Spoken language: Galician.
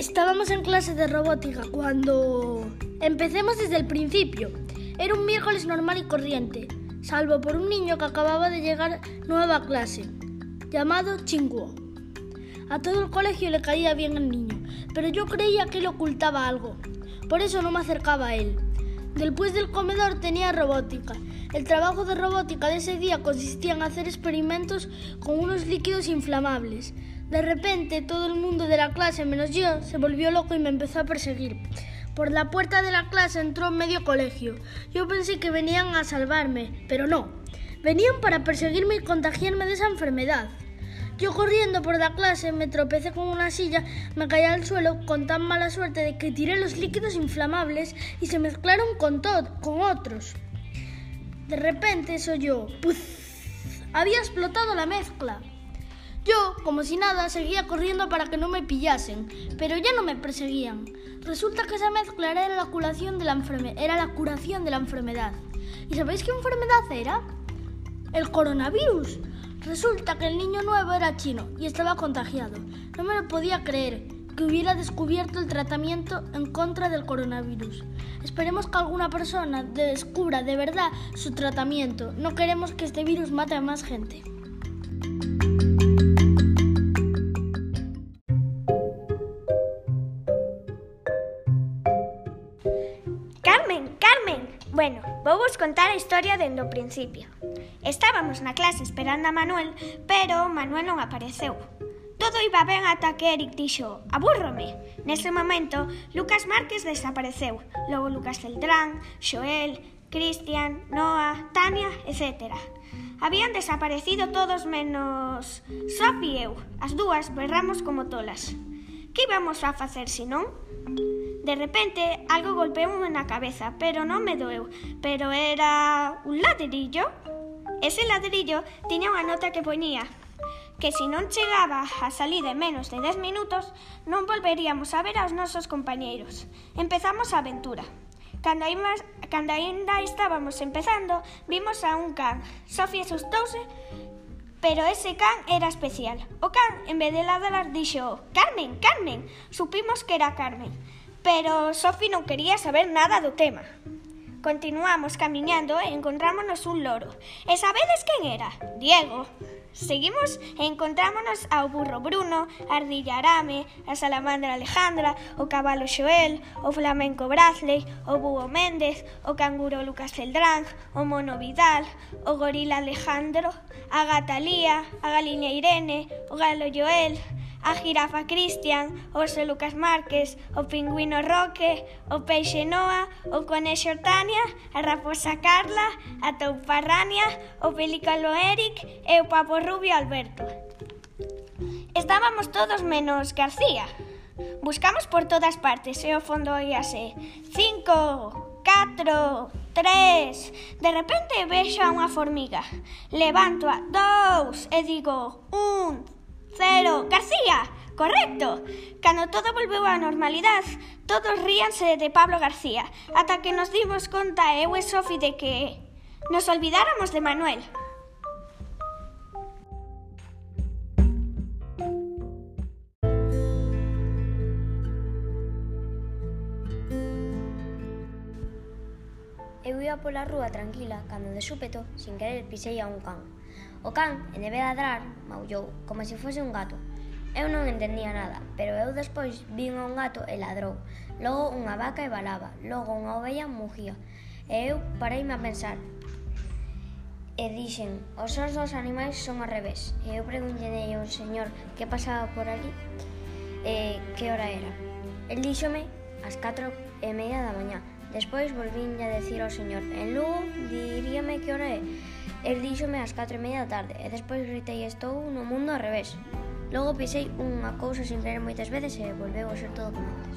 Estábamos en clase de robótica cuando... Empecemos desde el principio. Era un miércoles normal y corriente, salvo por un niño que acababa de llegar nueva clase, llamado Chinguo. A todo el colegio le caía bien el niño, pero yo creía que le ocultaba algo. Por eso no me acercaba a él. Después del comedor tenía robótica. El trabajo de robótica de ese día consistía en hacer experimentos con unos líquidos inflamables. De repente todo el mundo de la clase, menos yo, se volvió loco y me empezó a perseguir. Por la puerta de la clase entró medio colegio. Yo pensé que venían a salvarme, pero no. Venían para perseguirme y contagiarme de esa enfermedad. Yo corriendo por la clase me tropecé con una silla, me caí al suelo con tan mala suerte de que tiré los líquidos inflamables y se mezclaron con, con otros. De repente soy yo. ¡Puf! Había explotado la mezcla. Yo, como si nada, seguía corriendo para que no me pillasen, pero ya no me perseguían. Resulta que esa mezcla era la curación de la, era la curación de la enfermedad. ¿Y sabéis qué enfermedad era? El coronavirus. Resulta que el niño nuevo era chino y estaba contagiado. No me lo podía creer que hubiera descubierto el tratamiento en contra del coronavirus. Esperemos que alguna persona descubra de verdad su tratamiento. No queremos que este virus mate a más gente. Bueno, vou vos contar a historia dende o principio. Estábamos na clase esperando a Manuel, pero Manuel non apareceu. Todo iba ben ata que Eric dixo, abúrrome. Nese momento, Lucas Márquez desapareceu. Logo Lucas Celdrán, Xoel, Cristian, Noah, Tania, etc. Habían desaparecido todos menos Sophie e eu. As dúas berramos como tolas. Que íbamos a facer senón? non? De repente algo golpeou na cabeza, pero non me doeu, pero era un ladrillo. Ese ladrillo tiña unha nota que poñía que se non chegaba a salir en menos de 10 minutos, non volveríamos a ver aos nosos compañeiros. Empezamos a aventura. Cando, imas, cando ainda estábamos empezando, vimos a un can. Sofía asustouse, pero ese can era especial. O can, en vez de ladrar, dixo, Carmen, Carmen. Supimos que era Carmen. Pero Sofi non quería saber nada do tema. Continuamos camiñando e encontrámonos un loro. E sabedes quen era? Diego. Seguimos e encontrámonos ao burro Bruno, a ardilla Arame, a salamandra Alejandra, o cabalo Xoel, o flamenco Brazley, o búho Méndez, o canguro Lucas Celdrán, o mono Vidal, o gorila Alejandro, a gata Lía, a galiña Irene, o galo Joel, a jirafa Cristian, o oso Lucas Márquez, o pingüino Roque, o peixe Noa, o conexo Tania, a raposa Carla, a toupa Rania, o pelícalo Eric e o papo rubio Alberto. Estábamos todos menos García. Buscamos por todas partes e ao fondo oíase Cinco, catro, tres. De repente vexo a unha formiga. Levanto a dous e digo un. Cero. García, correcto. Cando todo volveu á normalidade, todos ríanse de Pablo García, ata que nos dimos conta eu e Sofi de que nos olvidáramos de Manuel. Eu ia pola rúa tranquila, cando de súpeto, sin querer, pisei a un can. O can, en vez de ladrar, maullou, como se fose un gato. Eu non entendía nada, pero eu despois vin un gato e ladrou. Logo unha vaca e balaba, logo unha ovella mugía. E eu pareime a pensar. E dixen, os sons dos animais son ao revés. E eu preguntei a un señor que pasaba por ali e que hora era. El díxome as 4 e media da mañá. Despois volvín a decir ao señor, en Lugo diríame que hora é. El díxome ás 4 e media da tarde e despois gritei estou no mundo ao revés. Logo pisei unha cousa sin querer moitas veces e volveu a ser todo como antes.